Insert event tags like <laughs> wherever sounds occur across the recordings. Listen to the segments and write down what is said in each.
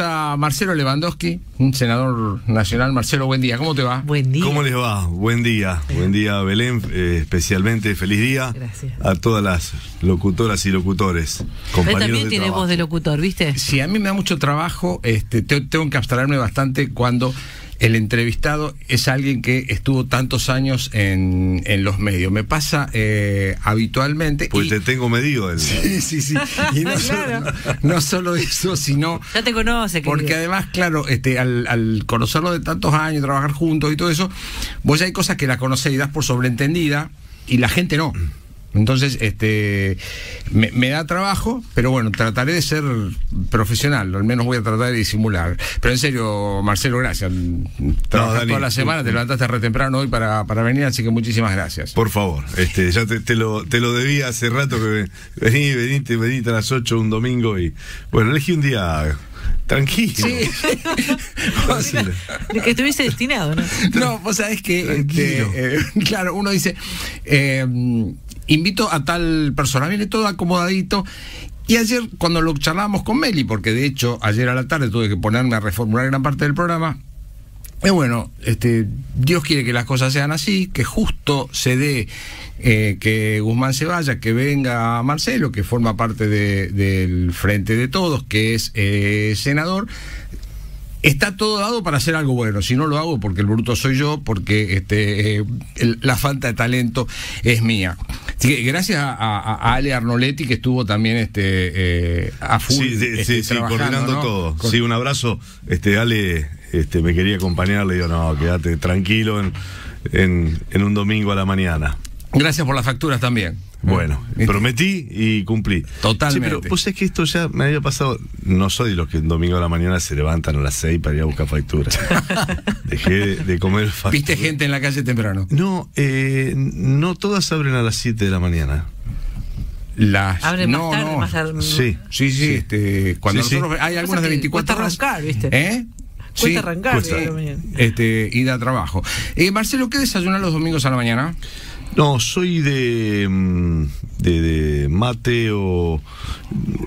a Marcelo Lewandowski, un senador nacional. Marcelo, buen día. ¿Cómo te va? Buen día. ¿Cómo les va? Buen día. Buen día, Belén. eh, especialmente feliz día Gracias. a todas las locutoras y locutores. Él Compañeros también de tiene trabajo. voz de locutor, ¿viste? Sí, a mí me da mucho trabajo, este, te- tengo que abstraerme bastante cuando el entrevistado es alguien que estuvo tantos años en, en los medios. Me pasa eh, habitualmente. Pues y- te tengo medido. El, Sí, sí, sí. <laughs> Y no, Claro. solo, no solo eso, sino Ya te conoce, Porque querido. además, claro, este, al, al conocerlo de tantos años, trabajar juntos y todo eso, vos ya hay cosas que la conocés y das por sobreentendida y la gente no. Entonces, este, me, me da trabajo, pero bueno, trataré de ser profesional, al menos voy a tratar de disimular. Pero en serio, Marcelo, gracias. Trabajas toda la semana, te levantaste re temprano hoy para, para venir, así que muchísimas gracias. Por favor, este, ya te, te lo, te lo debía hace rato que vení, venite, venite a las 8 un domingo y bueno, elegí un día tranquilo. Sí. <laughs> De que estuviese destinado, ¿no? No, vos sabés que, este, eh, <laughs> claro, uno dice, eh, invito a tal persona, viene todo acomodadito. Y ayer, cuando lo charlábamos con Meli, porque de hecho ayer a la tarde tuve que ponerme a reformular gran parte del programa, es bueno, este, Dios quiere que las cosas sean así, que justo se dé eh, que Guzmán se vaya, que venga Marcelo, que forma parte de- del Frente de Todos, que es eh, senador. Está todo dado para hacer algo bueno. Si no lo hago, porque el bruto soy yo, porque este, eh, la falta de talento es mía. Así que gracias a, a- a Ale Arnoletti, que estuvo también este, eh, a full. Sí, sí, este, sí, coordinando ¿no? todo. Con- Sí, un abrazo. Este, Ale, este, me quería acompañar, le digo, no, quédate tranquilo en, en, en un domingo a la mañana. Gracias por las facturas también. Bueno, Este, prometí y cumplí. Totalmente. Sí, pero vos es que esto ya me había pasado. No soy de los que un domingo a la mañana se levantan a las 6 para ir a buscar facturas. <laughs> Dejé de, de comer facturas. ¿Viste gente en la calle temprano? No, eh, no todas abren a las 7 de la mañana. Las, Abre más no, tarde, no. más tarde. Sí. Sí, sí, este, cuando Sí, sí. nosotros hay algunas de que 24 cuesta horas. arrancar, ¿viste? ¿Eh? Cuesta arrancar, cuesta. digo, mañana. Este, ir a trabajo. Eh, Marcelo, ¿qué desayunas los domingos a la mañana? No, soy de, mm, de, de mate o,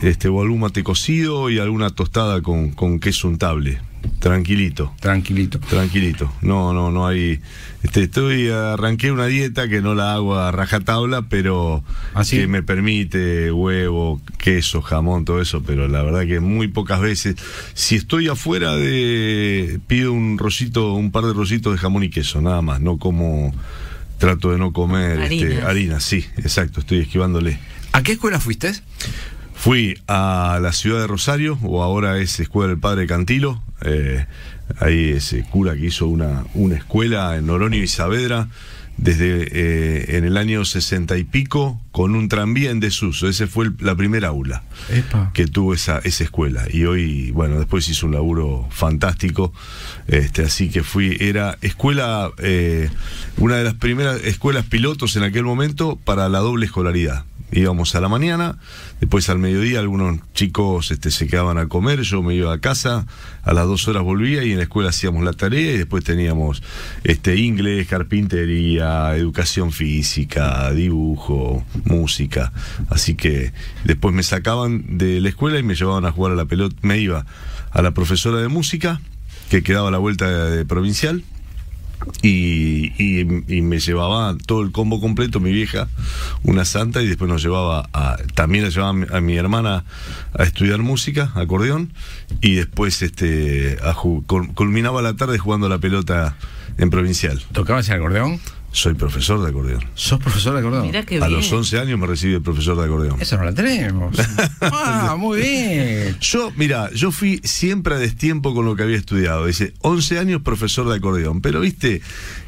este, o algún mate cocido y alguna tostada con, con queso untable. Tranquilito. Tranquilito. Tranquilito, no, no, no hay. Este, estoy arranqué una dieta que no la hago a rajatabla, pero ¿Ah, sí? que me permite huevo, queso, jamón, todo eso, pero la verdad que muy pocas veces. Si estoy afuera de pido un rollito, un par de rollitos de jamón y queso, nada más, no como trato de no comer este, harina, sí, exacto, estoy esquivándole. ¿A qué escuela fuiste? Fui a la ciudad de Rosario, o ahora es Escuela del Padre Cantilo. eh, ahí ese cura que hizo una, una escuela en Noronio y Saavedra desde eh, en el año sesenta y pico con un tranvía en desuso. Ese fue el- la primera aula Epa. que tuvo esa, esa escuela. Y hoy, bueno, después hizo un laburo fantástico. Este, así que fui, era escuela, eh, una de las primeras escuelas pilotos en aquel momento para la doble escolaridad. Íbamos a la mañana, después al mediodía algunos chicos este, se quedaban a comer, yo me iba a casa, a las dos horas volvía y en la escuela hacíamos la tarea y después teníamos este, inglés, carpintería, educación física, dibujo, música. Así que después me sacaban de la escuela y me llevaban a jugar a la pelota, me iba a la profesora de música que quedaba a la vuelta de, de provincial y, y- y me llevaba todo el combo completo, mi vieja, una santa, y después nos llevaba a, también la llevaba a mi, hermana a estudiar música, acordeón, y después este a culminaba la tarde jugando la pelota en provincial. ¿Tocabas el acordeón? Soy profesor de acordeón. ¿Sos profesor de acordeón? Mirá qué A los 11 años me recibí de profesor de acordeón. Eso no la tenemos. <laughs> ah, muy bien. Yo, mira, yo fui siempre a destiempo con lo que había estudiado. Dice, 11 años profesor de acordeón, pero viste,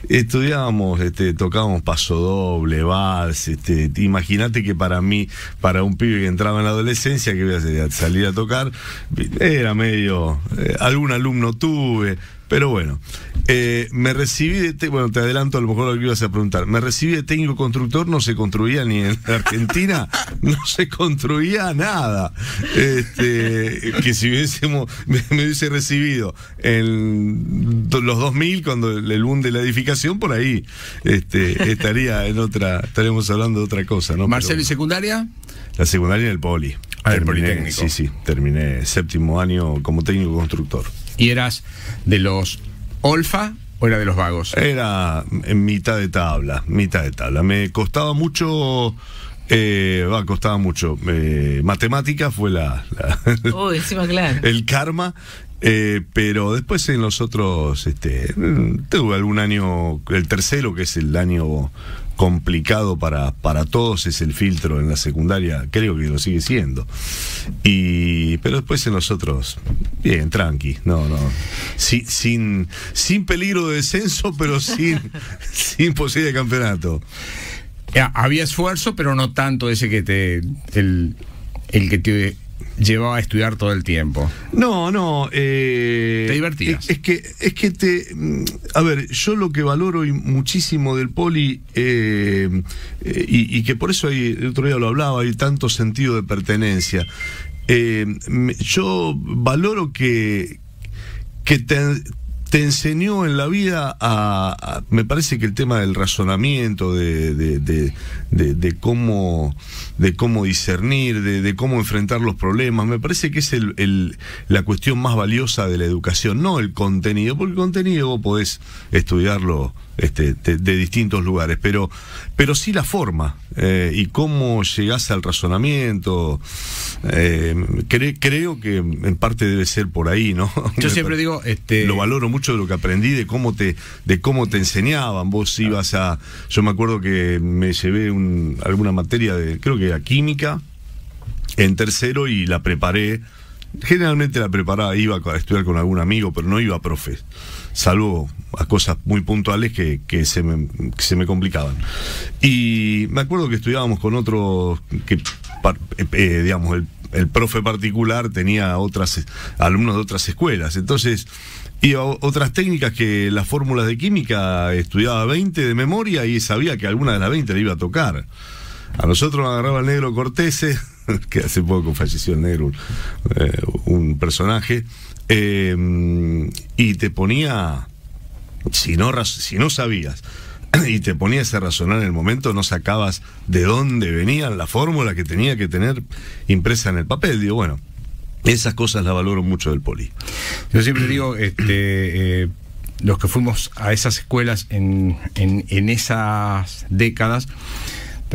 estudiábamos, este, tocábamos paso doble, vals, este, imagínate que para mí, para un pibe que entraba en la adolescencia, que iba a hacer? salir a tocar, era medio, eh, algún alumno tuve, pero bueno, eh, me recibí de, te- bueno, te adelanto a lo mejor lo que ibas a preguntar, me recibí de técnico constructor, no se construía ni en Argentina, <laughs> no se construía nada. Este, que si hubiésemos, me, me hubiese recibido en los 2000, cuando el, el boom de la edificación, por ahí este, estaría en otra, estaríamos hablando de otra cosa, ¿no? Marcelo, Pero ¿y secundaria? la secundaria en el poli. Ah, el Terminé- Politécnico. Sí, sí, terminé séptimo año como técnico constructor. ¿Y eras de los Olfa o era de los vagos? Era en mitad de tabla, mitad de tabla. Me costaba mucho, eh, va, costaba mucho. Eh, matemática fue la, la- <laughs> Uy, encima, claro. el karma. eh, pero después en los otros, este, tuve algún año, el tercero, que es el año complicado para, para todos, es el filtro en la secundaria, creo que lo sigue siendo. Y, pero después en los otros, bien, tranqui, no, no. Sí, sin, sin peligro de descenso, pero <laughs> sin, sin posibilidad de campeonato. Había esfuerzo, pero no tanto ese que te. el, el que te llevaba a estudiar todo el tiempo. No, no. eh, Te divertías. Es, es que, es que te. mm, A ver, yo lo que valoro y muchísimo del poli, eh, eh, y, y que por eso hay, el otro día lo hablaba, hay tanto sentido de pertenencia. eh, yo valoro que, que te, te enseñó en la vida a, me parece que el tema del razonamiento de, de, de- de- cómo de cómo discernir de, cómo enfrentar los problemas me parece que es el- la cuestión más valiosa de la educación no el contenido porque el contenido vos podés estudiarlo este, de, de distintos lugares pero pero sí la forma eh, y cómo llegás al razonamiento eh, cre- creo que en parte debe ser por ahí no <laughs> Yo siempre digo, este. lo valoro mucho de lo que aprendí de cómo te de cómo te enseñaban. Vos ibas a yo me acuerdo que me llevé un- alguna materia de creo que era química en tercero y la preparé. Generalmente la preparaba iba a estudiar con algún amigo pero no iba a profe salvo a cosas muy puntuales que, que se, me, se me complicaban. Y me acuerdo que estudiábamos con otro que eh, eh, digamos el, el profe particular tenía otras alumnos de otras escuelas. Entonces o- otras técnicas que las fórmulas de química estudiaba 20 de memoria y sabía que alguna de las 20 le iba a tocar a nosotros nos agarraba el negro Cortese, <laughs> que hace poco falleció el negro, eh, un personaje, eh, y te ponía, si no, si no sabías, <clears throat> y te ponías a razonar en el momento, no sacabas de dónde venían la fórmula que tenía que tener impresa en el papel. Digo, bueno, esas cosas las valoro mucho del poli. Yo siempre digo, <clears throat> este, eh, los que fuimos a esas escuelas en, en, en esas décadas,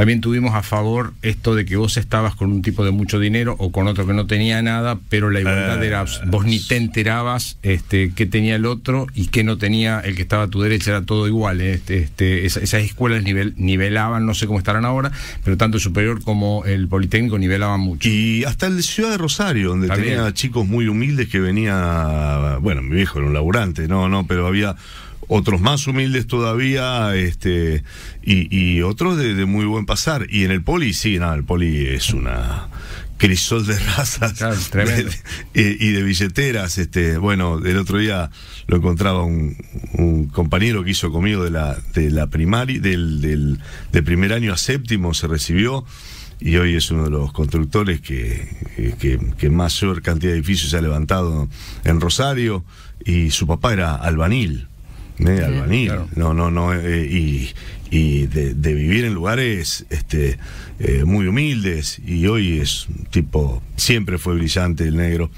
también tuvimos a favor esto de que vos estabas con un tipo de mucho dinero o con otro que no tenía nada, pero la igualdad Eh, era, vos ni te enterabas este, qué tenía el otro y qué no tenía el que estaba a tu derecha, era todo igual. ¿eh? Este, este, esa- esas escuelas nivel, nivelaban, no sé cómo estarán ahora, pero tanto el superior como el Politécnico nivelaban mucho. Y hasta el Ciudad de Rosario, donde También. tenía chicos muy humildes que venía, bueno, mi viejo era un laburante, no, no, pero había otros más humildes todavía, este, y, y otros de, de muy buen pasar. Y en el poli, sí, no, el poli es una crisol de razas Claro, tremendo. <laughs> de- de- y de billeteras. Este, bueno, el otro día lo encontraba un, un compañero que hizo conmigo de la, de la primaria, del, del, de primer año a séptimo se recibió y hoy es uno de los constructores que, que, que- que mayor cantidad de edificios se ha levantado en Rosario y su papá era albanil. Albanil, claro. no, no, no, eh, y, y de, de vivir en lugares este, eh, muy humildes, y hoy es un tipo, siempre fue brillante el negro,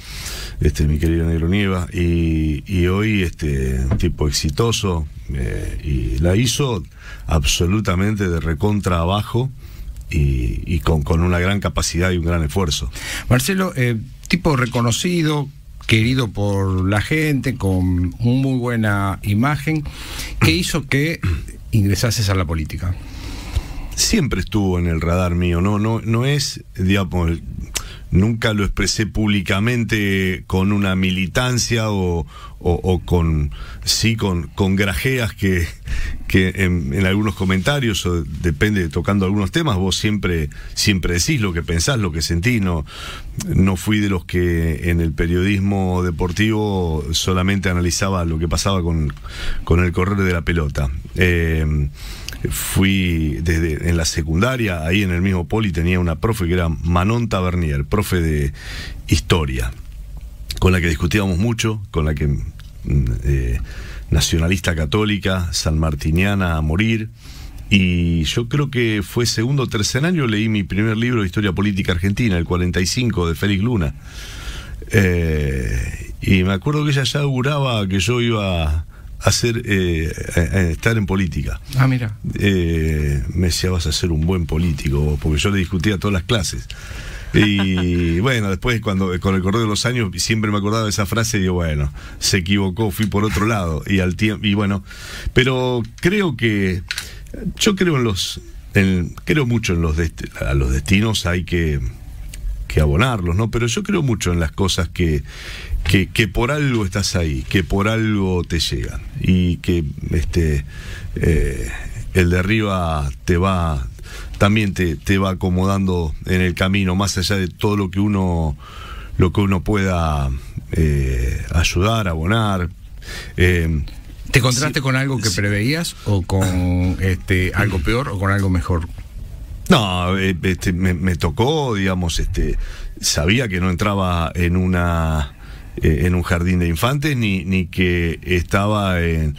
este, mi querido negro Nieva, y, y hoy este, un tipo exitoso, eh, y la hizo absolutamente de recontra abajo, y, y con, con una gran capacidad y un gran esfuerzo. Marcelo, eh, tipo reconocido, querido por la gente, con muy buena imagen, ¿qué hizo que ingresases a la política? siempre estuvo en el radar mío, no, no, no es, digamos, nunca lo expresé públicamente con una militancia o, o- con, sí, con, con grajeas que, que en, en algunos comentarios, o depende, tocando algunos temas, vos siempre, siempre decís lo que pensás, lo que sentís, no, no fui de los que en el periodismo deportivo solamente analizaba lo que pasaba con, con el correr de la pelota. Eh, fui desde en la secundaria, ahí en el mismo poli tenía una profe que era Manon Tabernier, profe de historia, con la que discutíamos mucho, con la que mm, eh, nacionalista católica, sanmartiniana a morir, y yo creo que fue segundo o tercer año leí mi primer libro de historia política argentina, el 45 de Félix Luna. Eh, y me acuerdo que ella ya auguraba que yo iba hacer eh, a- a estar en política. Ah, mira. Eh, me decía vas a ser un buen político, porque yo le discutía todas las clases. Y <laughs> bueno, después cuando con el correr de los años siempre me acordaba de esa frase y digo, bueno, se equivocó, fui por otro lado. Y al tiempo, y bueno, pero creo que yo creo en los en- creo mucho en los a los destinos hay que que abonarlos, ¿no? Pero yo creo mucho en las cosas que, que, que por algo estás ahí, que por algo te llegan y que este eh, el de arriba te va también te, te va acomodando en el camino, más allá de todo lo que uno lo que uno pueda eh, ayudar, abonar. Eh, ¿Te encontraste con algo que sí. preveías o con este algo peor o con algo mejor? No, eh, este, me, me tocó, digamos, este, sabía que no entraba en una eh, en un jardín de infantes ni, ni que estaba en,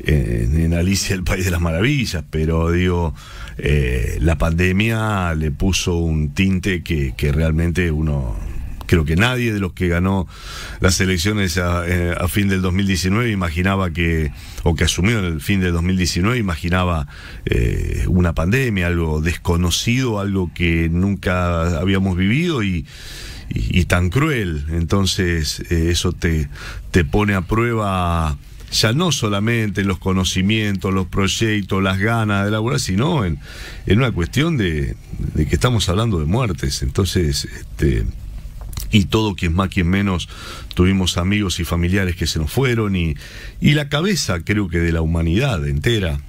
en, Alicia el País de las Maravillas, pero digo, eh, la pandemia le puso un tinte que, que realmente uno creo que nadie de los que ganó las elecciones a, eh, fin del 2019 imaginaba que, o que asumió en el fin del 2019, imaginaba eh, una pandemia, algo desconocido, algo que nunca habíamos vivido y, tan cruel. Entonces, eh, eso te, te pone a prueba ya no solamente los conocimientos, los proyectos, las ganas de elaborar, sino en, en una cuestión de, de que estamos hablando de muertes. Entonces, este, y todo quien más, quien menos, tuvimos amigos y familiares que se nos fueron y, y la cabeza creo que de la humanidad entera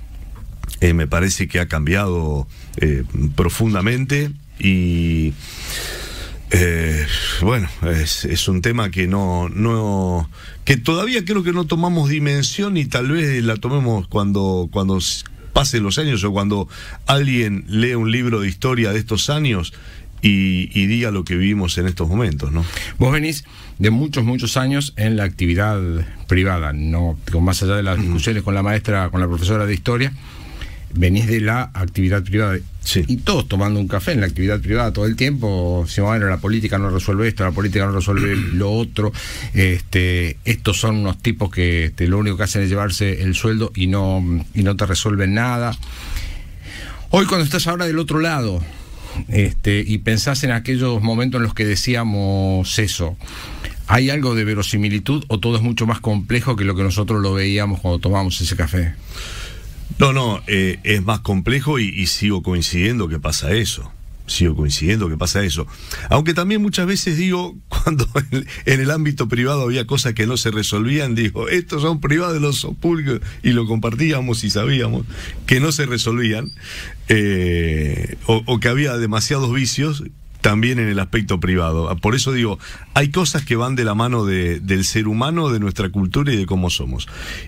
eh, me parece que ha cambiado eh, profundamente y eh, bueno, es, es un tema que no, no, que todavía creo que no tomamos dimensión y tal vez la tomemos cuando, cuando pasen los años o cuando alguien lee un libro de historia de estos años y, y diga lo que vivimos en estos momentos, ¿no? Vos venís de muchos, muchos años en la actividad privada, no más allá de las discusiones con la maestra, con la profesora de historia, venís de la actividad privada. Sí. Y todos tomando un café en la actividad privada todo el tiempo, si bueno, la política no resuelve esto, la política no resuelve <clears throat> lo otro, este, estos son unos tipos que este, lo único que hacen es llevarse el sueldo y no, y no te resuelven nada. Hoy cuando estás ahora del otro lado, este, y pensás en aquellos momentos en los que decíamos eso, ¿hay algo de verosimilitud o todo es mucho más complejo que lo que nosotros lo veíamos cuando tomamos ese café? No, no, eh, es más complejo y, y sigo coincidiendo que pasa eso. Sigo coincidiendo que pasa eso. Aunque también muchas veces digo, <laughs> cuando en, el ámbito privado había cosas que no se resolvían, digo, estos son privados de los públicos, y lo compartíamos y sabíamos que no se resolvían, eh, o, que había demasiados vicios también en el aspecto privado. Por eso digo, hay cosas que van de la mano de- del ser humano, de nuestra cultura y de cómo somos.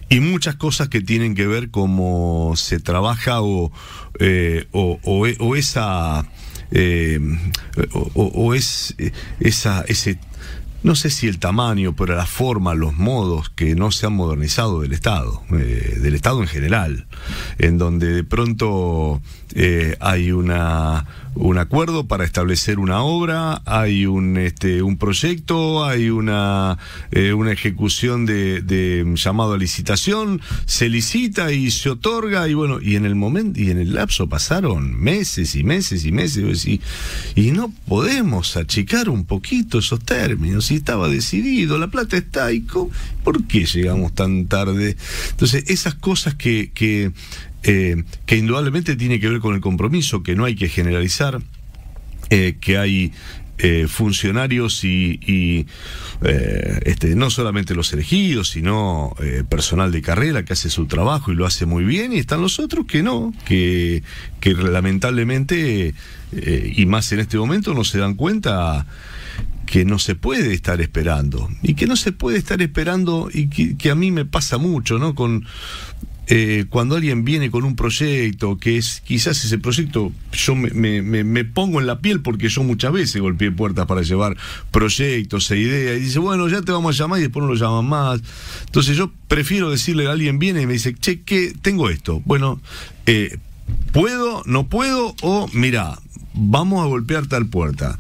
Y muchas cosas que tienen que ver cómo se trabaja o, eh, o, o e- o esa... eh, o, o- es eh, esa, ese no sé si el tamaño, pero la forma, los modos que no se han modernizado del Estado, eh, del Estado en general, en donde de pronto eh, hay una un acuerdo para establecer una obra, hay un este un proyecto, hay una eh, una ejecución de, de llamado a licitación, se licita y se otorga y bueno y en el momento y en el lapso pasaron meses y meses y meses y, y no podemos achicar un poquito esos términos y estaba decidido, la plata está co- ¿por qué llegamos tan tarde? Entonces esas cosas que eh, que indudablemente tiene que ver con el compromiso, que no hay que generalizar, eh, que hay eh, funcionarios y, este, no solamente los elegidos, sino personal de carrera que hace su trabajo y lo hace muy bien, y están los otros que no, que, que lamentablemente, y más en este momento, no se dan cuenta que no se puede estar esperando y que no se puede estar esperando y que, a mí me pasa mucho, ¿no? Con eh, cuando alguien viene con un proyecto que es quizás ese proyecto yo me- me pongo en la piel porque yo muchas veces golpeé puertas para llevar proyectos e ideas y dice bueno ya te vamos a llamar y después no lo llaman más entonces yo prefiero decirle a alguien viene y me dice che que tengo esto bueno eh, ¿puedo, no puedo? O, mira, vamos a golpear tal puerta.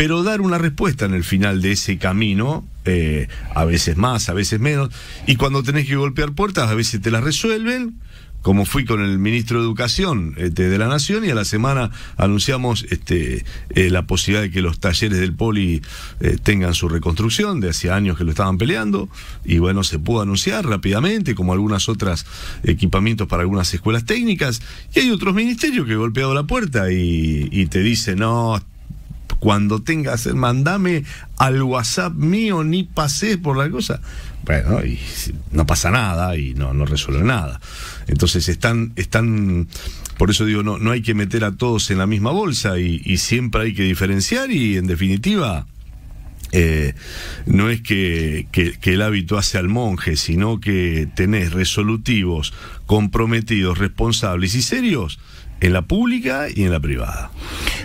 Pero dar una respuesta en el final de ese camino, eh, a veces más, a veces menos, y cuando tenés que golpear puertas, a veces te las resuelven, como fui con el ministro de Educación este, de la Nación y a la semana anunciamos este, eh, la posibilidad de que los talleres del Poli eh, tengan su reconstrucción, de hacía años que lo estaban peleando, y bueno, se pudo anunciar rápidamente, como algunas otras equipamientos para algunas escuelas técnicas, y hay otros ministerios que he golpeado la puerta y, y te dicen, no, cuando tengas, mandame al WhatsApp mío, ni pases por la cosa. Bueno, y no pasa nada y no, no resuelve nada. Entonces están, están, por eso digo, no, no hay que meter a todos en la misma bolsa y, siempre hay que diferenciar y en definitiva eh, no es que, que, el hábito hace al monje, sino que tenés resolutivos, comprometidos, responsables y serios en la pública y en la privada.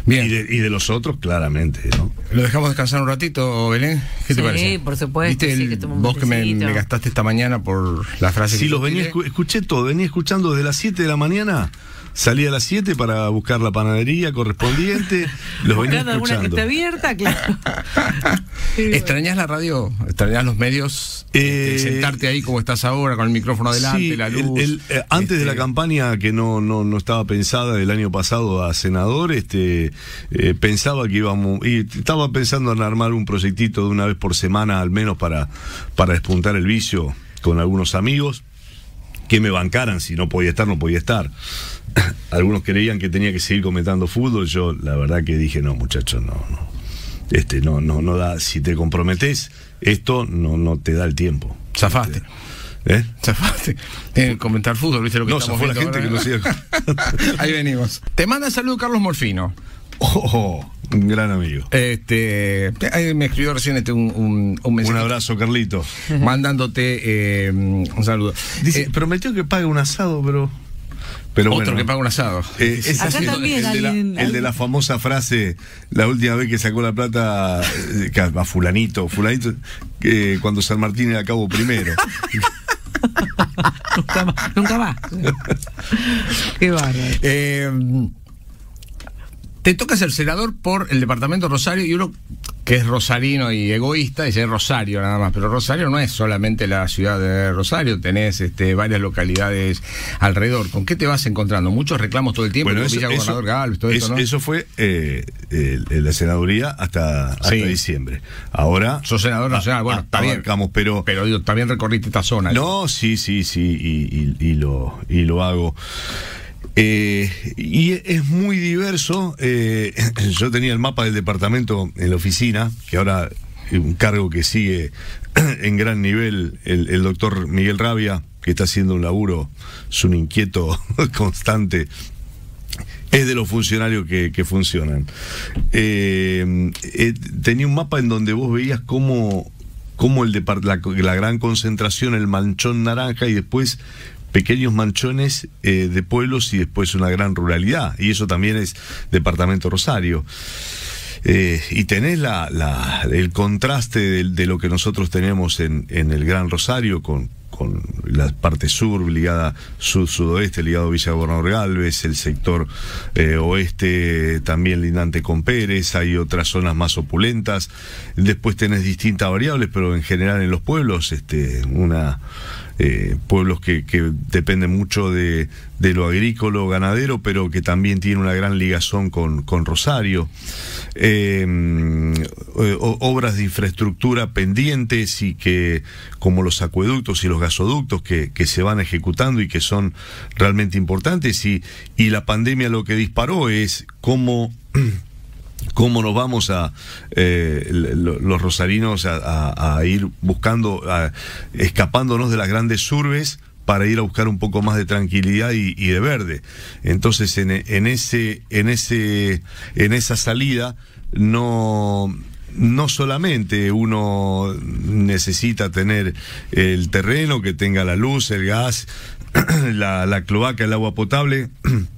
Bien. Y de, y de los otros, claramente, ¿no? ¿Lo dejamos descansar un ratito, Belén? ¿Qué te Sí, parece? por supuesto, ¿Viste sí, que toma un vos que me, gastaste esta mañana por la frase Sí, que los venía, escuché todo, venía escuchando desde las 7 de la mañana. Salí a las 7 para buscar la panadería correspondiente. <laughs> Los venía alguna que esté abierta, claro. <laughs> ¿Extrañás la radio? ¿Extrañás los medios? Eh, Este, sentarte ahí como estás ahora, con el micrófono adelante, Sí, la luz. el- eh, antes de la Este, campaña que no, no, no estaba pensada del año pasado a senador, este eh, pensaba que íbamos, y estaba pensando en armar un proyectito de una vez por semana al menos para, para despuntar el vicio con algunos amigos que me bancaran, si no podía estar, no podía estar. <coughs> Algunos creían que tenía que seguir comentando fútbol, yo la verdad que dije, no muchachos, no, no. Este, no, no, no da, si te comprometes, esto no, no te da el tiempo. Zafaste. ¿Eh? Zafaste. Eh, comentar fútbol, ¿viste lo que No, estamos fue la gente que ahora? no sigue. <laughs> Ahí venimos. Te manda saludo Carlos Morfino. Oh, un gran amigo. Este, me escribió recién este un, un, un mensaje Un abrazo, Carlito. mandándote eh, un saludo. Dice, Eh, prometió que pague un asado, pero. Pero otro bueno. que paga un asado. Eh, Acá también el, de la, alguien- el de la famosa frase, la última vez que sacó la plata eh, que a fulanito, fulanito, que cuando San Martín era cabo primero. <laughs> nunca más. Nunca más. <laughs> Qué bárbaro. Eh, te toca ser senador por el departamento de Rosario y uno que es rosarino y egoísta dice es Rosario nada más, pero Rosario no es solamente la ciudad de Rosario, tenés este, varias localidades alrededor. ¿Con qué te vas encontrando? Muchos reclamos todo el tiempo, Bueno, eso, Villa eso- Gobernador Galvez, todo eso- esto, ¿no? eso fue eh, la senaduría hasta, hasta Sí. diciembre. Ahora. Sos senador nacional, bueno, está bien. pero. Pero digo, también recorriste esta zona. No, sí, sí, sí, y, y- y lo, y lo hago. Eh, y es muy diverso. eh, <laughs> yo tenía el mapa del departamento en la oficina, que ahora es un cargo que sigue <clears throat> en gran nivel el, doctor Miguel Rabia, que está haciendo un laburo, es un inquieto <laughs> constante es de los funcionarios que, funcionan. Eh, tenía un mapa en donde vos veías cómo, cómo el la, la gran concentración, el manchón naranja y después pequeños manchones eh, de pueblos y después una gran ruralidad. Y eso también es Departamento Rosario. Eh, y tenés la, el contraste de, de lo que nosotros tenemos en, en el Gran Rosario con, con la parte sur ligada sud-sudoeste, ligado a Villa Gobernador Galvez, el sector eh, oeste también lindante con Pérez, hay otras zonas más opulentas, después tenés distintas variables, pero en general en los pueblos, este, una eh, pueblos que, que dependen mucho de, lo agrícola, ganadero, pero que también tiene una gran ligazón con, Rosario. Eh, o- obras de infraestructura pendientes y que, como los acueductos y los gasoductos que, que se van ejecutando y que son realmente importantes, y, y la pandemia lo que disparó es cómo <clears throat> cómo nos vamos a eh, lo- los rosarinos a, ir buscando, a- escapándonos de las grandes urbes para ir a buscar un poco más de tranquilidad y, de verde. Entonces, en, en ese, en ese, en esa salida, no no solamente uno necesita tener el terreno, que tenga la luz, el gas, <clears throat> la cloaca, el agua potable, <clears throat>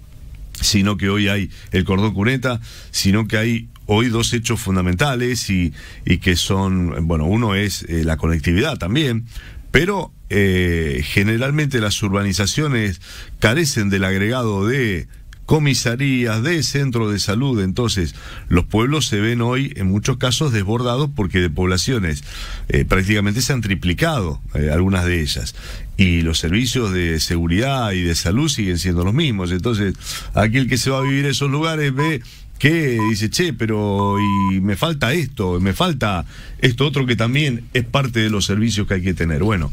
sino que hoy hay el cordón cuneta, sino que hay hoy dos hechos fundamentales y, y que son, bueno, uno es eh, la conectividad también, pero eh, generalmente las urbanizaciones carecen del agregado de comisarías, de centros de salud. Entonces, los pueblos se ven hoy en muchos casos desbordados porque de poblaciones eh, prácticamente se han triplicado eh, algunas de ellas. Y los servicios de seguridad y de salud siguen siendo los mismos. Entonces, aquel que se va a vivir en esos lugares ve que dice, che, pero y me falta esto, me falta esto otro que también es parte de los servicios que hay que tener. Bueno,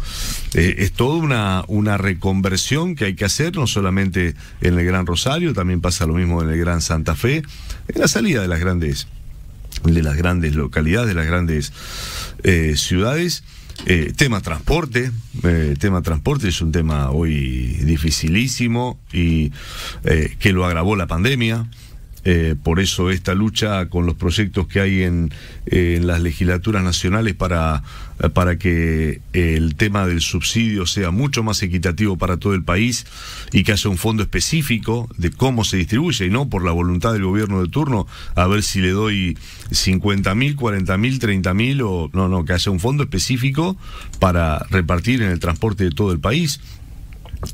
eh, es toda una, una reconversión que hay que hacer, no solamente en el Gran Rosario, también pasa lo mismo en el Gran Santa Fe, en la salida de las grandes, de las grandes localidades, de las grandes eh, ciudades. Eh, tema transporte, tema transporte es un tema hoy dificilísimo y que lo agravó la pandemia. Eh, por eso esta lucha con los proyectos que hay en, las legislaturas nacionales para, para que el tema del subsidio sea mucho más equitativo para todo el país y que haya un fondo específico de cómo se distribuye y no por la voluntad del gobierno de turno a ver si le doy 50 mil, 40 mil, 30 mil o no, no, que haya un fondo específico para repartir en el transporte de todo el país.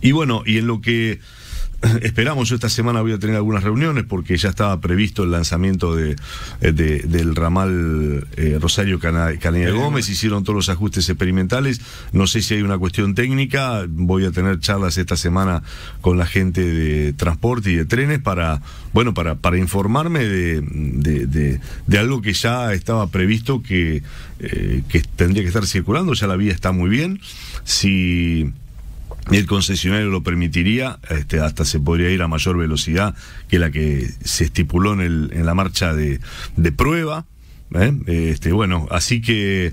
Y bueno, y en lo que <laughs> esperamos, yo esta semana voy a tener algunas reuniones porque ya estaba previsto el lanzamiento de, eh, del ramal eh, Rosario Canilla Gómez, hicieron todos los ajustes experimentales, no sé si hay una cuestión técnica, voy a tener charlas esta semana con la gente de transporte y de trenes para, bueno, para, para informarme de, de, de, algo que ya estaba previsto que, eh, que tendría que estar circulando, ya la vía está muy bien, si el concesionario lo permitiría, este, hasta se podría ir a mayor velocidad que la que se estipuló en, el, en la marcha de, de prueba. ¿eh? Este, bueno, así que,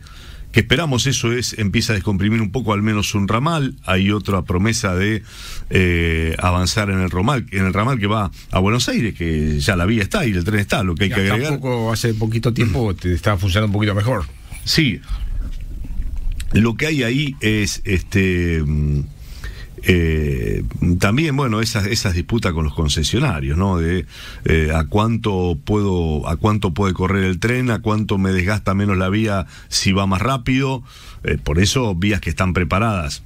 que esperamos eso es, empieza a descomprimir un poco al menos un ramal, hay otra promesa de eh, avanzar en el ramal, en el ramal que va a Buenos Aires, que ya la vía está y el tren está, lo que hay que agregar. Tampoco hace poquito tiempo te estaba funcionando un poquito mejor. Sí. Lo que hay ahí es este eh, también, bueno, esas, esas disputas con los concesionarios, ¿no? De eh, a cuánto puedo, a cuánto puede correr el tren, a cuánto me desgasta menos la vía si va más rápido. Eh, por eso, vías que están preparadas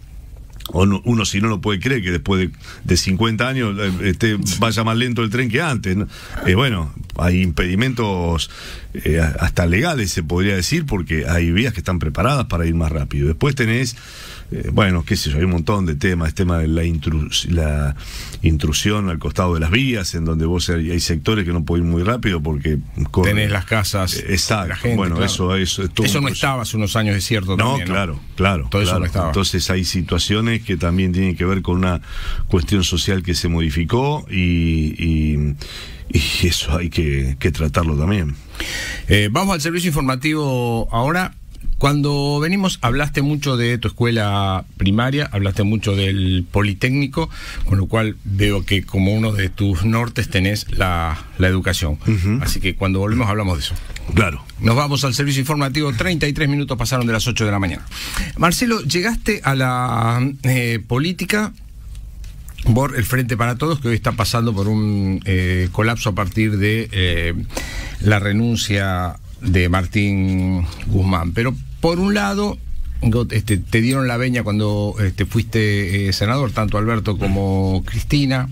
uno si no lo puede creer que después de, 50 años este, vaya más lento el tren que antes. bueno, hay impedimentos hasta legales, se podría decir, porque hay vías que están preparadas para ir más rápido. Después tenés eh, bueno, qué sé yo, hay un montón de temas, el tema de la, la intrusión al costado de las vías, en donde vos hay, sectores que no pueden ir muy rápido porque... Tenés las casas, eh, exacto, la gente, bueno, eso, eso, eso no estaba hace unos años, es cierto. No, claro, claro. Todo eso no estaba. Entonces hay situaciones que también tienen que ver con una cuestión social que se modificó y, eso hay que, tratarlo también. Eh, vamos al servicio informativo ahora. Cuando venimos, hablaste mucho de tu escuela primaria, hablaste mucho del Politécnico, con lo cual veo que como uno de tus nortes tenés la, educación. Así que cuando volvemos hablamos de eso. Claro. Nos vamos al servicio informativo, 33 minutos pasaron de las 8 de la mañana. Marcelo, llegaste a la eh, política por el Frente para Todos, que hoy está pasando por un eh, colapso a partir de eh, la renuncia de Martín Guzmán. Pero por un lado, este, te dieron la veña cuando este, fuiste eh, senador, tanto Alberto como Cristina.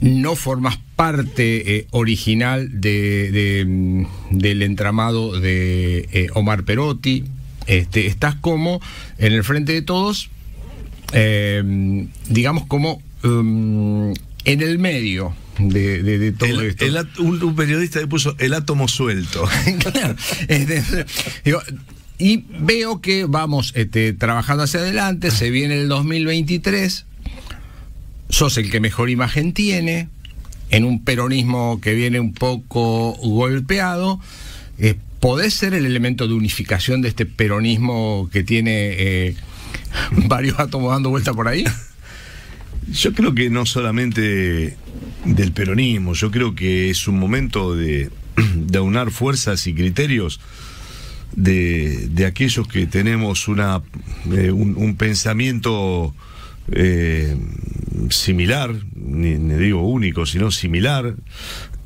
No formas parte eh, original mm, del entramado de eh, Omar Perotti. Este, estás como en el frente de todos, digamos como mm, en el medio de, todo esto. un, periodista le puso el átomo suelto. <laughs> y veo que vamos este, trabajando hacia adelante, se viene el 2023, sos el que mejor imagen tiene, en un peronismo que viene un poco golpeado. Eh, ¿Podés ser el elemento de unificación de este peronismo que tiene eh, <laughs> varios átomos dando vuelta por ahí? Yo creo que no solamente del peronismo, yo creo que es un momento de, <clears throat> aunar fuerzas y criterios de, aquellos que tenemos una, eh, un, pensamiento eh, similar, ni, digo único, sino similar,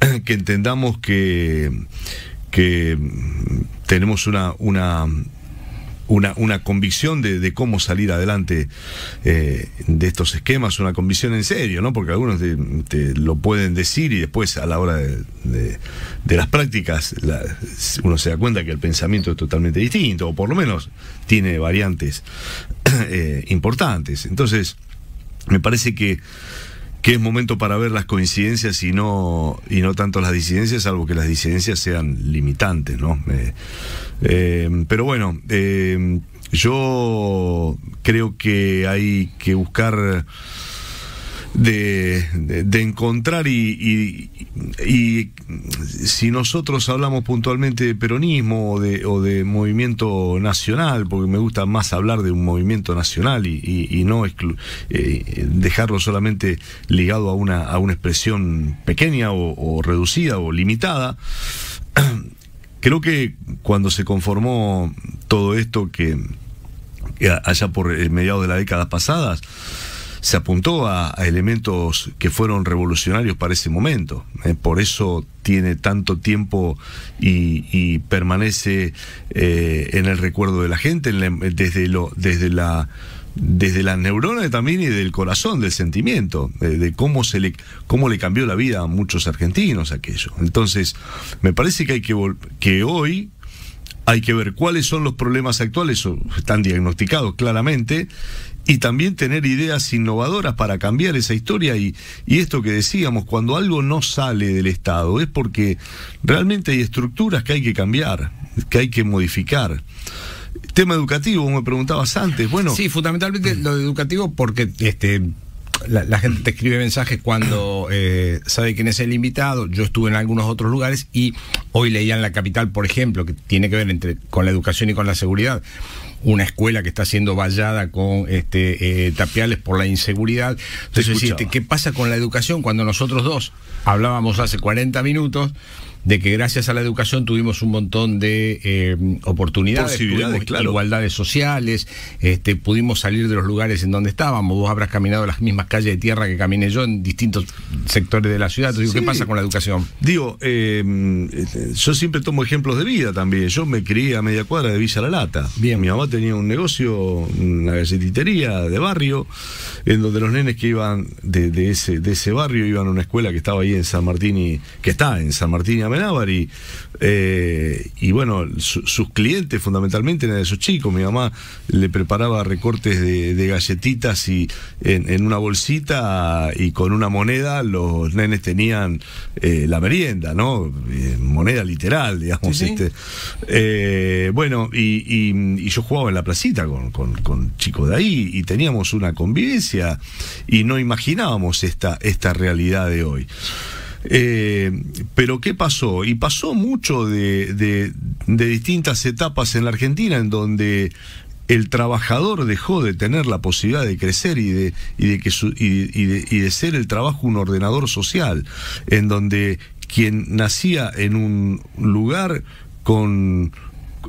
<clears throat> que entendamos que, que tenemos una, una una, una convicción de, cómo salir adelante eh, de estos esquemas, una convicción en serio, ¿no? Porque algunos lo pueden decir y después a la hora de, las prácticas uno se da cuenta que el pensamiento es totalmente distinto, o por lo menos tiene variantes <clears throat> eh, importantes. Entonces, me parece que que es momento para ver las coincidencias y no, y no tanto las disidencias, salvo que las disidencias sean limitantes, ¿no? Eh, pero bueno, eh, yo creo que hay que buscar de, de, encontrar y, y, si nosotros hablamos puntualmente de peronismo o de, o de movimiento nacional, porque me gusta más hablar de un movimiento nacional y, no eh, dejarlo solamente ligado a una, a una expresión pequeña o, reducida o limitada, creo que cuando se conformó todo esto que allá por el mediados de las décadas pasadas, se apuntó a, elementos que fueron revolucionarios para ese momento. ¿eh? por eso tiene tanto tiempo y, permanece eh, en el recuerdo de la gente, desde, desde la desde la neurona también y del corazón, del sentimiento, de, cómo se le cómo le cambió la vida a muchos argentinos aquello. Entonces, me parece que hay que que hoy hay que ver cuáles son los problemas actuales, están diagnosticados claramente, y también tener ideas innovadoras para cambiar esa historia y, y, esto que decíamos, cuando algo no sale del Estado es porque realmente hay estructuras que hay que cambiar, que hay que modificar. Tema educativo, me preguntabas antes, bueno. Sí, fundamentalmente lo de educativo porque este la, gente te escribe mensajes cuando eh, sabe quién es el invitado. Yo estuve en algunos otros lugares y hoy leía en la capital, por ejemplo, que tiene que ver entre con la educación y con la seguridad una escuela que está siendo vallada con este, eh, tapiales por la inseguridad. Entonces, ¿qué pasa con la educación cuando nosotros dos hablábamos hace 40 minutos? De que gracias a la educación tuvimos un montón de eh, oportunidades, igualdades sociales, este, pudimos salir de los lugares en donde estábamos. Vos habrás caminado las mismas calles de tierra que caminé yo en distintos sectores de la ciudad. ¿qué pasa con la educación? Digo, eh, yo siempre tomo ejemplos de vida también. Yo me crié a media cuadra de Villa La Lata. Bien. Mi mamá tenía un negocio, una galletitería de barrio, en donde los nenes que iban de, ese, de ese barrio iban a una escuela que estaba ahí en San Martín y que está en San Martín y y, eh, y bueno, sus clientes fundamentalmente eran esos chicos. Mi mamá le preparaba recortes de, galletitas y en, una bolsita y con una moneda los nenes tenían eh, la merienda, ¿no? Eh, moneda literal, digamos. Este. bueno, y, yo jugaba en la placita con, con, chicos de ahí y teníamos una convivencia y no imaginábamos esta, esta realidad de hoy. Eh, pero ¿qué pasó? Y pasó mucho de, de, distintas etapas en la Argentina en donde el trabajador dejó de tener la posibilidad de crecer y de, y de, que y, de, y de ser el trabajo un ordenador social, en donde quien nacía en un lugar con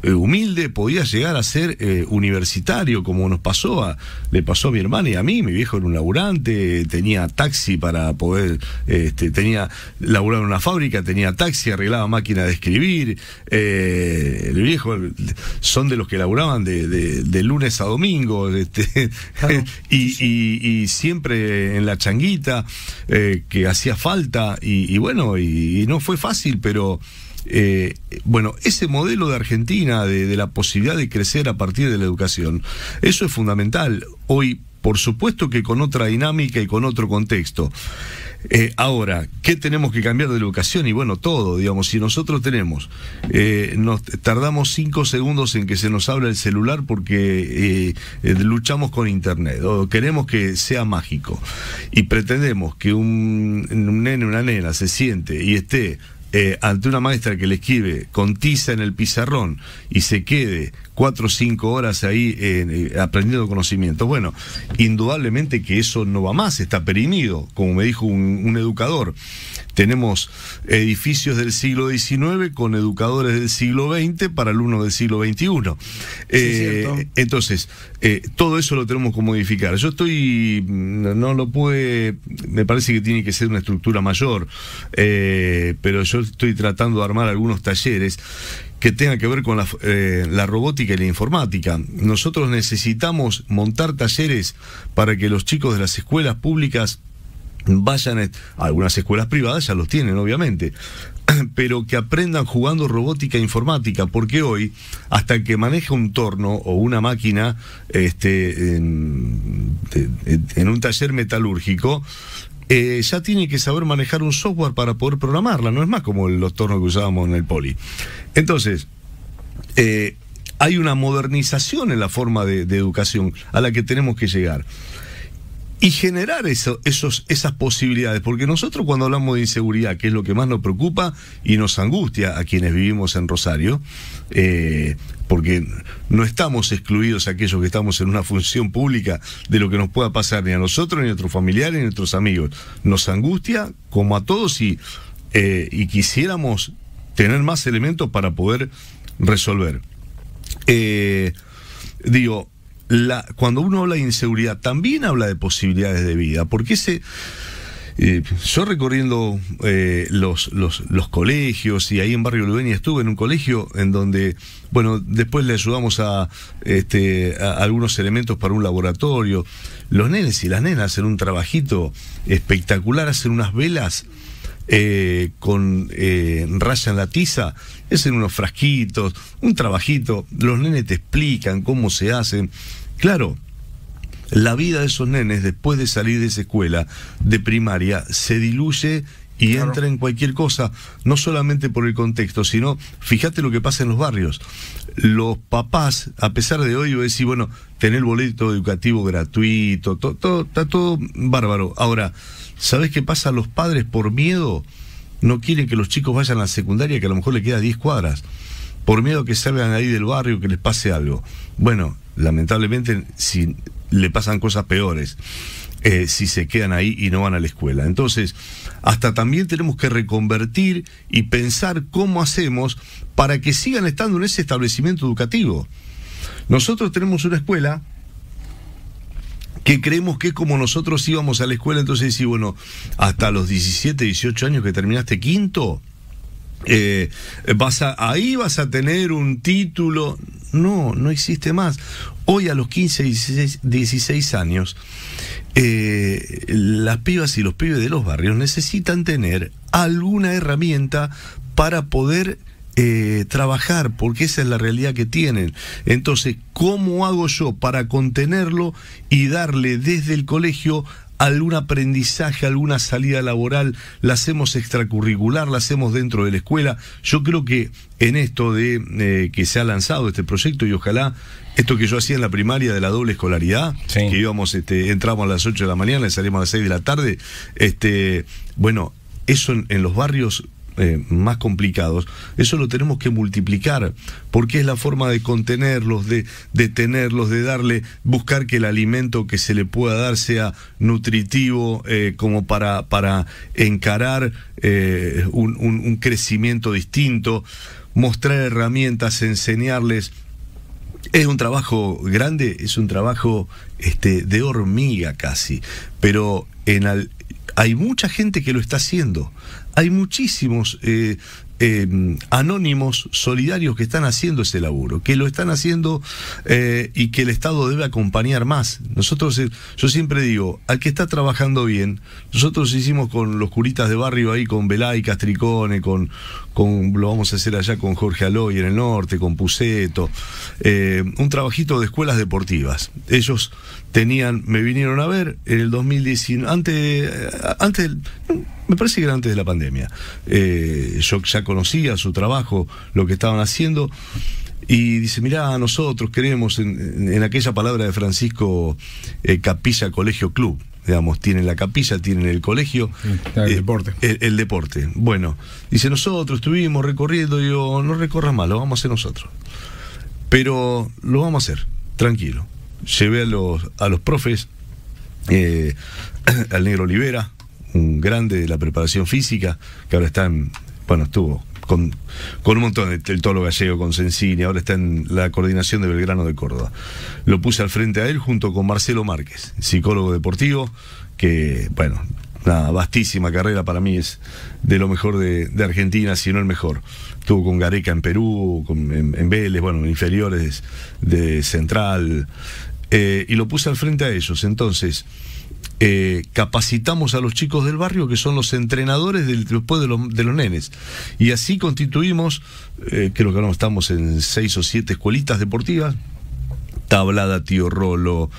humilde podía llegar a ser eh, universitario, como nos pasó a, le pasó a mi hermana y a mí. Mi viejo era un laburante, tenía taxi para poder, este, tenía laburar en una fábrica, tenía taxi, arreglaba máquina de escribir. Eh, el viejo son de los que laburaban de, lunes a domingo, este, <laughs> y, siempre en la changuita, que hacía falta, y, bueno, y no fue fácil, pero eh, bueno, ese modelo de Argentina, de, la posibilidad de crecer a partir de la educación, eso es fundamental. Hoy, por supuesto que con otra dinámica y con otro contexto. Eh, ahora, ¿qué tenemos que cambiar de la educación? Y bueno, todo, digamos, si nosotros tenemos, eh, nos tardamos cinco segundos en que se nos abra el celular porque luchamos con Internet, o queremos que sea mágico, y pretendemos que un, un nene, una nena se siente y esté eh, ante una maestra que le escribe con tiza en el pizarrón y se quede cuatro o cinco horas ahí eh, aprendiendo conocimiento. Bueno, indudablemente que eso no va más, está perimido, como me dijo un educador tenemos edificios del siglo XIX con educadores del siglo XX para alumnos del siglo XXI. Eh, entonces, eh, todo eso lo tenemos que modificar. Yo estoy, no lo puede, me parece que tiene que ser una estructura mayor, eh, pero yo estoy tratando de armar algunos talleres que tenga que ver con la, eh, la, robótica y la informática. Nosotros necesitamos montar talleres para que los chicos de las escuelas públicas vayan a algunas escuelas privadas ya los tienen obviamente <clears throat> pero que aprendan jugando robótica e informática, porque hoy, hasta que maneja un torno o una máquina este, en, un taller metalúrgico, eh, ya tiene que saber manejar un software para poder programarla, no es más como los tornos que usábamos en el poli. Entonces, eh, hay una modernización en la forma de educación a la que tenemos que llegar y generar eso, esos, esas posibilidades, porque nosotros cuando hablamos de inseguridad, que es lo que más nos preocupa y nos angustia a quienes vivimos en Rosario, eh, porque no estamos excluidos aquellos que estamos en una función pública de lo que nos pueda pasar ni a nosotros, ni a nuestros familiares, ni a nuestros amigos. Nos angustia como a todos y, eh, y quisiéramos tener más elementos para poder resolver. Eh, digo, la, cuando uno habla de inseguridad, también habla de posibilidades de vida, porque ese... Eh, yo recorriendo eh, los, los, colegios y ahí en Barrio Lubeña estuve en un colegio en donde, bueno, después le ayudamos a, este, algunos elementos para un laboratorio. Los nenes y las nenas hacen un trabajito espectacular, hacen unas velas eh, con raya en la tiza, es en unos frasquitos, un trabajito, los nenes te explican cómo se hacen. Claro, la vida de esos nenes después de salir de esa escuela de primaria se diluye y entra en cualquier cosa, no solamente por el contexto, sino fíjate lo que pasa en los barrios. Los papás, a pesar de hoy, decir, bueno, tener el boleto educativo gratuito, todo, está todo bárbaro. Ahora, ¿Sabes qué pasa? Los padres por miedo no quieren que los chicos vayan a la secundaria que a lo mejor le queda 10 cuadras. Por miedo que salgan ahí del barrio, que les pase algo. Bueno, lamentablemente si le pasan cosas peores. Eh, si se quedan ahí y no van a la escuela. Entonces, hasta también tenemos que reconvertir y pensar cómo hacemos para que sigan estando en ese establecimiento educativo. Nosotros tenemos una escuela que creemos que como nosotros íbamos a la escuela, entonces sí, bueno, hasta los 17, 18 años que terminaste quinto, eh, vas a, ahí vas a tener un título. No, no existe más. Hoy a los 15, 16, 16 años, eh, las pibas y los pibes de los barrios necesitan tener alguna herramienta para poder eh, trabajar, porque esa es la realidad que tienen. Entonces, ¿cómo hago yo para contenerlo y darle desde el colegio algún aprendizaje, alguna salida laboral, la hacemos extracurricular, la hacemos dentro de la escuela. Yo creo que en esto de eh, que se ha lanzado este proyecto y ojalá esto que yo hacía en la primaria de la doble escolaridad, que íbamos, este, entramos a las 8 de la mañana y salimos a las 6 de la tarde, este, bueno, eso en los barrios eh, más complicados, eso lo tenemos que multiplicar, porque es la forma de contenerlos, de detenerlos, de darle, buscar que el alimento que se le pueda dar sea nutritivo, eh, como para, para encarar eh, un, un crecimiento distinto, mostrar herramientas, enseñarles. Es un trabajo grande, es un trabajo este, de hormiga casi, pero en al, hay mucha gente que lo está haciendo hay muchísimos eh, eh, anónimos solidarios que están haciendo ese laburo, que lo están haciendo eh, y que el Estado debe acompañar más. Nosotros, yo siempre digo, al que está trabajando bien, nosotros hicimos con los curitas de barrio ahí, con Belay, Castricone, con, con, lo vamos a hacer allá con Jorge Aloy en el norte, con Puceto, un trabajito de escuelas deportivas. Ellos tenían, me vinieron a ver en el 2019, antes, antes me parece que era antes de la pandemia. Eh, yo ya conocía su trabajo, lo que estaban haciendo. Y dice, mirá, nosotros queremos, en, aquella palabra de Francisco, eh, capilla, colegio, club. Digamos, tienen la capilla, tienen el colegio. El eh, deporte. El, deporte. Bueno, dice, nosotros estuvimos recorriendo, digo, no recorras más, lo vamos a hacer nosotros. Pero lo vamos a hacer, tranquilo llevé a los, a los profes, eh, <clears throat> al negro Olivera, un grande de la preparación física, que ahora está en, bueno, estuvo con, con un montón, el tolo gallego con Sensini, ahora está en la coordinación de Belgrano de Córdoba. Lo puse al frente a él junto con Marcelo Márquez, psicólogo deportivo, que, bueno, una vastísima carrera, para mí es de lo mejor de, Argentina, si no el mejor. Estuvo con Gareca en Perú, en, Vélez, bueno, en inferiores de Central, eh, y lo puse al frente a ellos. Entonces, eh, capacitamos a los chicos del barrio que son los entrenadores del, después de, los, nenes. Y así constituimos, eh, creo que ahora estamos en seis o siete escuelitas deportivas, Tablada, Tío Rolo,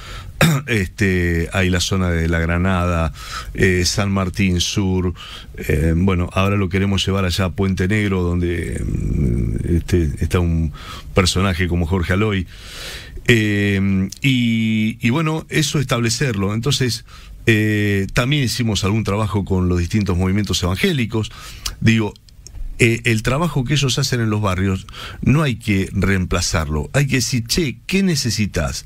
<clears throat> este, hay la zona de La Granada, eh, San Martín Sur, bueno, ahora lo queremos llevar allá a Puente Negro, donde mm, este, está un personaje como Jorge Aloy. Eh, y, bueno, eso establecerlo. Entonces, eh, también hicimos algún trabajo con los distintos movimientos evangélicos. Digo, eh, el trabajo que ellos hacen en los barrios no hay que reemplazarlo. Hay que decir, che, ¿qué necesitas?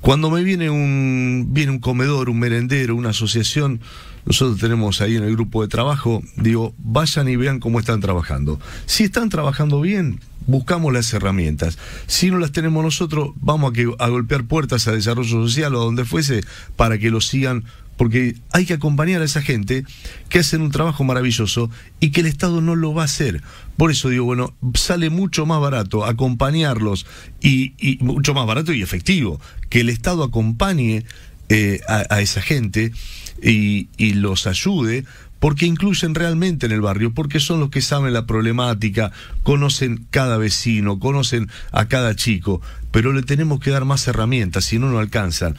Cuando me viene un, viene un comedor, un merendero, una asociación, nosotros tenemos ahí en el grupo de trabajo, digo, vayan y vean cómo están trabajando. Si están trabajando bien, buscamos las herramientas. Si no las tenemos nosotros, vamos a, a golpear puertas a desarrollo social o donde fuese para que lo sigan, porque hay que acompañar a esa gente que hacen un trabajo maravilloso y que el Estado no lo va a hacer. Por eso digo, bueno, sale mucho más barato acompañarlos y, mucho más barato y efectivo, que el Estado acompañe eh, a, esa gente y, y los ayude porque incluyen realmente en el barrio, porque son los que saben la problemática, conocen cada vecino, conocen a cada chico, pero le tenemos que dar más herramientas, si no, no alcanzan.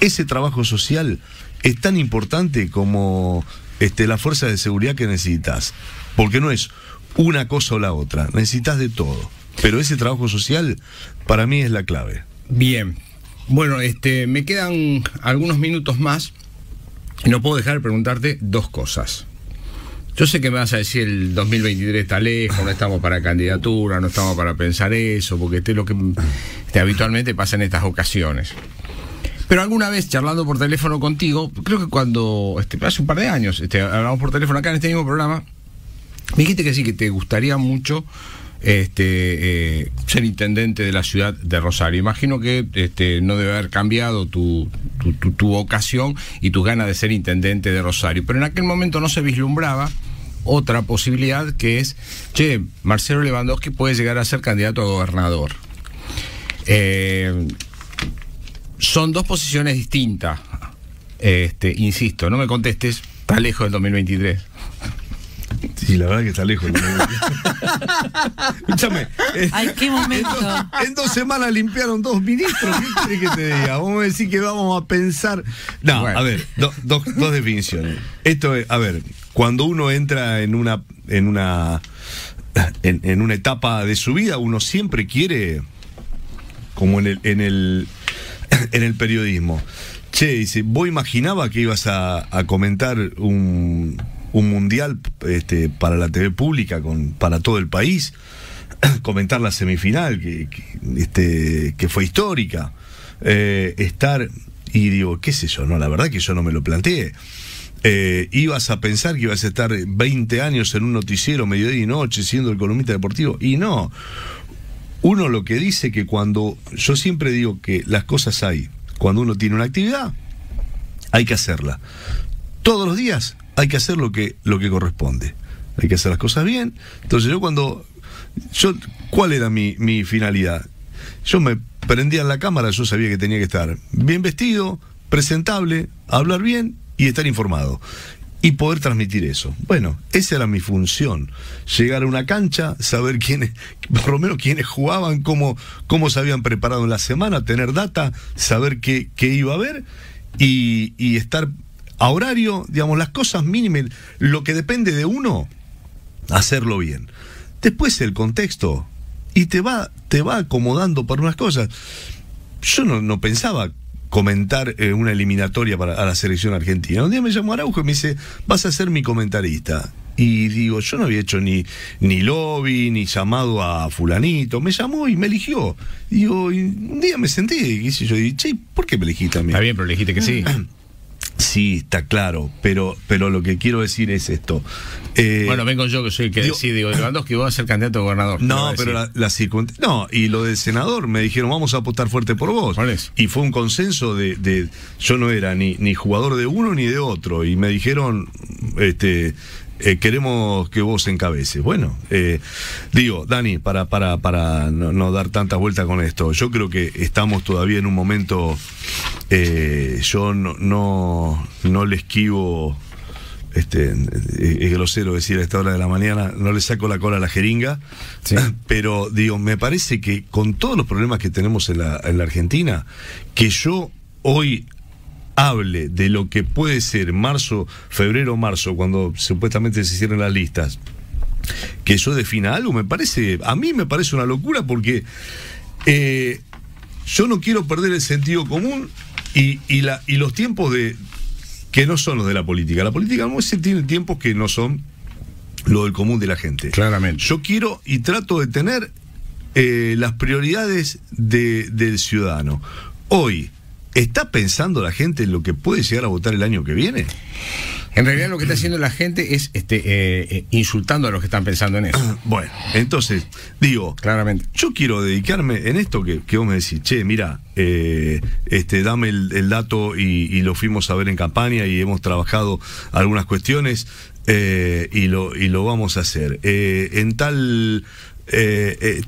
Ese trabajo social es tan importante como este, la fuerza de seguridad que necesitas, porque no es una cosa o la otra, necesitas de todo. Pero ese trabajo social para mí es la clave. Bien. Bueno, este, me quedan algunos minutos más no puedo dejar de preguntarte dos cosas. Yo sé que me vas a decir el 2023 está lejos, no estamos para candidatura, no estamos para pensar eso, porque este es lo que este, habitualmente pasa en estas ocasiones. Pero alguna vez charlando por teléfono contigo, creo que cuando, este, hace un par de años, este, hablamos por teléfono acá en este mismo programa, me dijiste que sí, que te gustaría mucho este, eh, ser intendente de la ciudad de Rosario. Imagino que este, no debe haber cambiado tu, tu, vocación y tus ganas de ser intendente de Rosario, pero en aquel momento no se vislumbraba otra posibilidad que es, che, Marcelo Lewandowski puede llegar a ser candidato a gobernador. Eh, son dos posiciones distintas. Este, insisto, no me contestes, está lejos del 2023. Sí, la verdad que está lejos. <laughs> Escúchame. Ay, qué momento. En dos, semanas limpiaron dos ministros. ¿Qué querés que te diga? Vamos a decir que vamos a pensar. No, a ver, dos definiciones. Esto es, a ver, cuando uno entra en una. en una. En, una etapa de su vida, uno siempre quiere. como en el. en el. <coughs> en el periodismo. Che, dice, vos imaginaba que ibas a comentar un un mundial este, para la TV pública, con, para todo el país, <clears throat> comentar la semifinal, que, este, que fue histórica, eh, estar, y digo, qué sé yo, no, la verdad que yo no me lo planteé. Eh, ibas a pensar que ibas a estar 20 años en un noticiero mediodía y noche siendo el columnista deportivo, y no. Uno lo que dice que cuando, yo siempre digo que las cosas hay, cuando uno tiene una actividad, hay que hacerla. Todos los días hay que hacer lo que, lo que corresponde. Hay que hacer las cosas bien. Entonces yo cuando... Yo, ¿Cuál era mi, mi finalidad? Yo me prendía en la cámara, yo sabía que tenía que estar bien vestido, presentable, hablar bien y estar informado. Y poder transmitir eso. Bueno, esa era mi función. Llegar a una cancha, saber quiénes, por lo menos quiénes jugaban, cómo, cómo se habían preparado en la semana, tener data, saber qué, qué iba a haber y, y estar a horario, digamos, las cosas mínimas, lo que depende de uno, hacerlo bien. Después el contexto, y te va, te va acomodando para unas cosas. Yo no, pensaba comentar eh, una eliminatoria para la selección argentina. Un día me llamó Araujo y me dice, vas a ser mi comentarista. Y digo, yo no había hecho ni, ni lobby, ni llamado a fulanito. Me llamó y me eligió. Digo, y un día me senté y yo, y, che, ¿por qué me elegiste a mí? Está bien, pero elegiste que sí. <clears throat> Sí, está claro, pero, pero lo que quiero decir es esto. Eh, bueno, vengo yo que soy el que digo- decide, digo, Lewandowski va a ser candidato a gobernador. ¿qué va No, pero la, la No, y lo del senador, me dijeron, vamos a apostar fuerte por vos. Por eso. Y fue un consenso de, de- Yo no era ni, ni jugador de uno ni de otro. Y me dijeron, este. Eh, queremos que vos encabeces. Bueno, eh, digo, Dani, para, para, para no, no dar tantas vueltas con esto, yo creo que estamos todavía en un momento, eh, yo no, no, no le esquivo este, es grosero decir a esta hora de la mañana, no le saco la cola a la jeringa, Sí. <laughs> pero digo, me parece que con todos los problemas que tenemos en la, en la Argentina, que yo hoy hable de lo que puede ser marzo, febrero, marzo, cuando supuestamente se cierren las listas, que yo defina algo, me parece, a mí me parece una locura porque eh, yo no quiero perder el sentido común y, y, la, y los tiempos de que no son los de la política. La política no se tiene tiempos que no son lo del común de la gente. Claramente. Yo quiero y trato de tener eh, las prioridades de- del ciudadano. Hoy, ¿está pensando la gente en lo que puede llegar a votar el año que viene? En realidad lo que está haciendo la gente es este, eh, eh, insultando a los que están pensando en eso. <clears throat> Bueno, entonces, digo, Claramente. Yo quiero dedicarme en esto que, que vos me decís, che, mira, eh, este, dame el, el dato y, y lo fuimos a ver en campaña y hemos trabajado algunas cuestiones eh, y, lo, y lo vamos a hacer. En tal,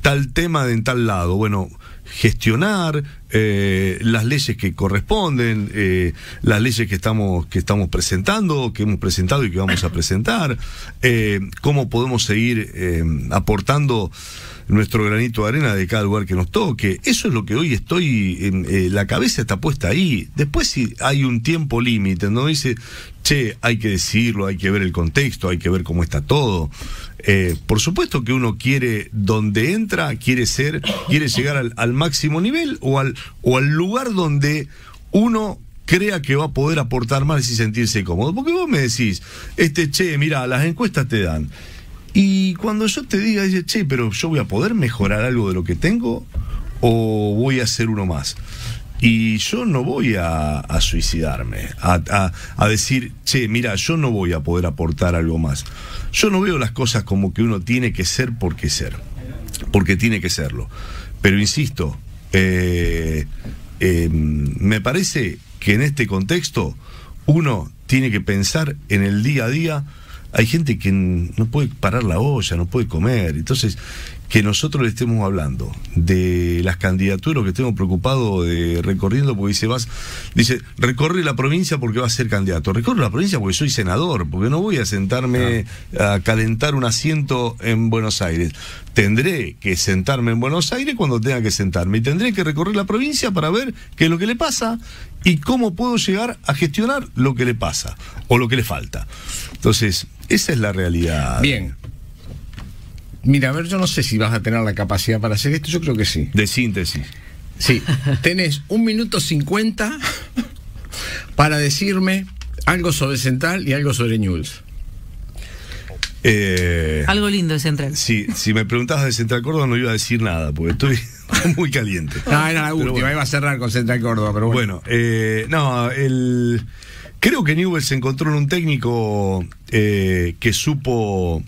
tal tema de en tal lado, bueno, gestionar eh, las leyes que corresponden, eh, las leyes que estamos, que estamos presentando, que hemos presentado y que vamos a presentar, eh, cómo podemos seguir aportando nuestro granito de arena de cada lugar que nos toque. Eso es lo que hoy estoy, en, eh, la cabeza está puesta ahí. Después si hay un tiempo límite, no dice, che, hay que decirlo, hay que ver el contexto, hay que ver cómo está todo. Eh, por supuesto que uno quiere, donde entra, quiere ser, quiere llegar al, al máximo nivel o al, o al lugar donde uno crea que va a poder aportar más y sentirse cómodo. Porque vos me decís, este, che, mira, las encuestas te dan. Y cuando yo te diga, dice, che, pero yo voy a poder mejorar algo de lo que tengo o voy a hacer uno más. Y yo no voy a, suicidarme, a, decir, che, mira, yo no voy a poder aportar algo más. Yo no veo las cosas como que uno tiene que ser porque ser, porque tiene que serlo. Pero insisto, eh, eh, me parece que en este contexto uno tiene que pensar en el día a día. Hay gente que no puede parar la olla, no puede comer. Entonces, que nosotros le estemos hablando de las candidaturas, que estemos preocupados de recorriendo, porque dice, vas, dice, recorre la provincia porque va a ser candidato. Recorre la provincia porque soy senador, porque no voy a sentarme a calentar un asiento en Buenos Aires. Tendré que sentarme en Buenos Aires cuando tenga que sentarme. Y tendré que recorrer la provincia para ver qué es lo que le pasa y cómo puedo llegar a gestionar lo que le pasa o lo que le falta. Entonces, esa es la realidad. Bien. Mira, a ver, yo no sé si vas a tener la capacidad para hacer esto, yo creo que sí. De síntesis. Sí, tenés un minuto cincuenta para decirme algo sobre Central y algo sobre News. Eh, Algo lindo de Central. si, si me preguntabas de Central Córdoba no iba a decir nada, porque estoy <laughs> muy caliente. No, era la última, bueno. iba a cerrar con Central Córdoba, pero bueno. Bueno, eh, no, el, creo que Newell se encontró en un técnico eh, que supo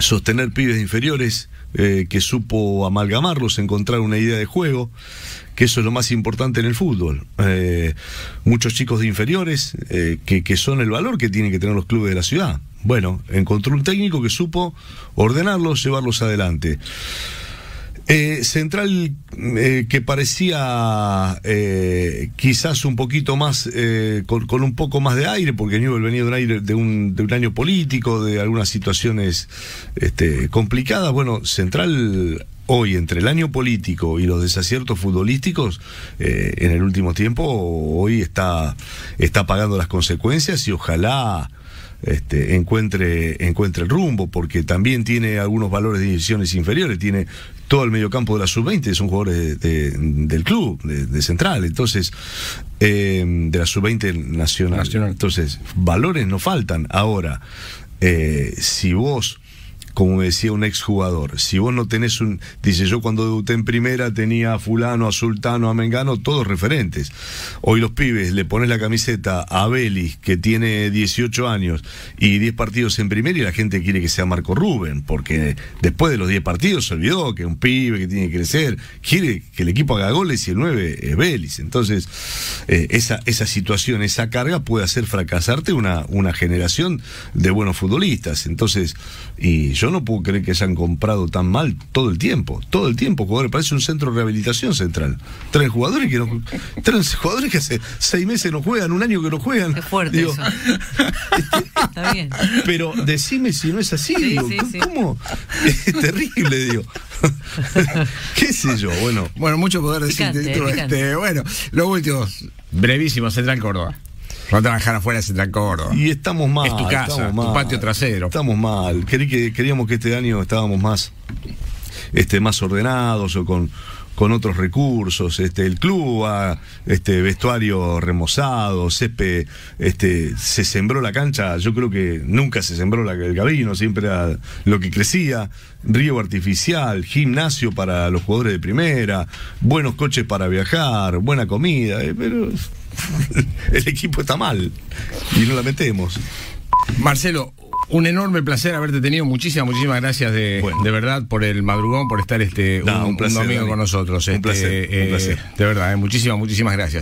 sostener pibes inferiores, eh, que supo amalgamarlos, encontrar una idea de juego, que eso es lo más importante en el fútbol. Eh, muchos chicos de inferiores, que, que son el valor que tienen que tener los clubes de la ciudad. Bueno, encontró un técnico que supo ordenarlos, llevarlos adelante. Eh, Central eh, que parecía eh, quizás un poquito más, eh, con, con un poco más de aire, porque Newell venía de un, aire, de, un, año político, de algunas situaciones este, complicadas. Bueno, Central hoy, entre el año político y los desaciertos futbolísticos, en el último tiempo, hoy está, está pagando las consecuencias y ojalá este, encuentre, encuentre el rumbo, porque también tiene algunos valores de divisiones inferiores, tiene todo el mediocampo de la sub-20, son jugadores de- de- del club, de, de Central, entonces, eh, de la sub-20 nacional. Nacional. Entonces, valores no faltan. Ahora, eh, si vos como me decía un exjugador, si vos no tenés un, dice yo cuando debuté en primera tenía a fulano, a sultano, a mengano, todos referentes. Hoy los pibes le pones la camiseta a Belis, que tiene 18 años y 10 partidos en primera y la gente quiere que sea Marco Rubén, porque después de los 10 partidos se olvidó que un pibe que tiene que crecer, quiere que el equipo haga goles y el 9 es Belis. Entonces, eh, esa, esa situación, esa carga puede hacer fracasarte una, una generación de buenos futbolistas. Entonces, y yo no puedo creer que hayan comprado tan mal todo el tiempo, todo el tiempo, jugadores, parece un centro de rehabilitación central. Tres jugadores que no, tres jugadores que hace seis meses no juegan, un año que no juegan. Es fuerte Digo, eso. Está bien. Pero decime si no es así, Sí, digo, sí, sí. ¿cómo? Es terrible, digo. <laughs> ¿Qué sé yo? Bueno, Bueno, mucho poder decir. Picante. este, bueno, lo último, brevísimo, Central Córdoba. No dejar afuera Central Córdoba. y estamos mal. Es tu casa, tu mal. patio trasero. Estamos mal. Querí que, queríamos que este año estábamos más, este, más ordenados o con, con otros recursos. Este, el club este, vestuario remozado, césped, este, se sembró la cancha. Yo creo que nunca se sembró la- el gabino, siempre era lo que crecía. Río artificial, gimnasio para los jugadores de primera, buenos coches para viajar, buena comida, eh, pero <laughs> el equipo está mal y no la metemos. Marcelo, un enorme placer haberte tenido. Muchísimas, muchísimas gracias de, Bueno. de verdad por el madrugón, por estar este No, un, un placer, un domingo Dani. con nosotros. Un Este, placer, un eh, placer. De verdad, eh, muchísimas, muchísimas gracias.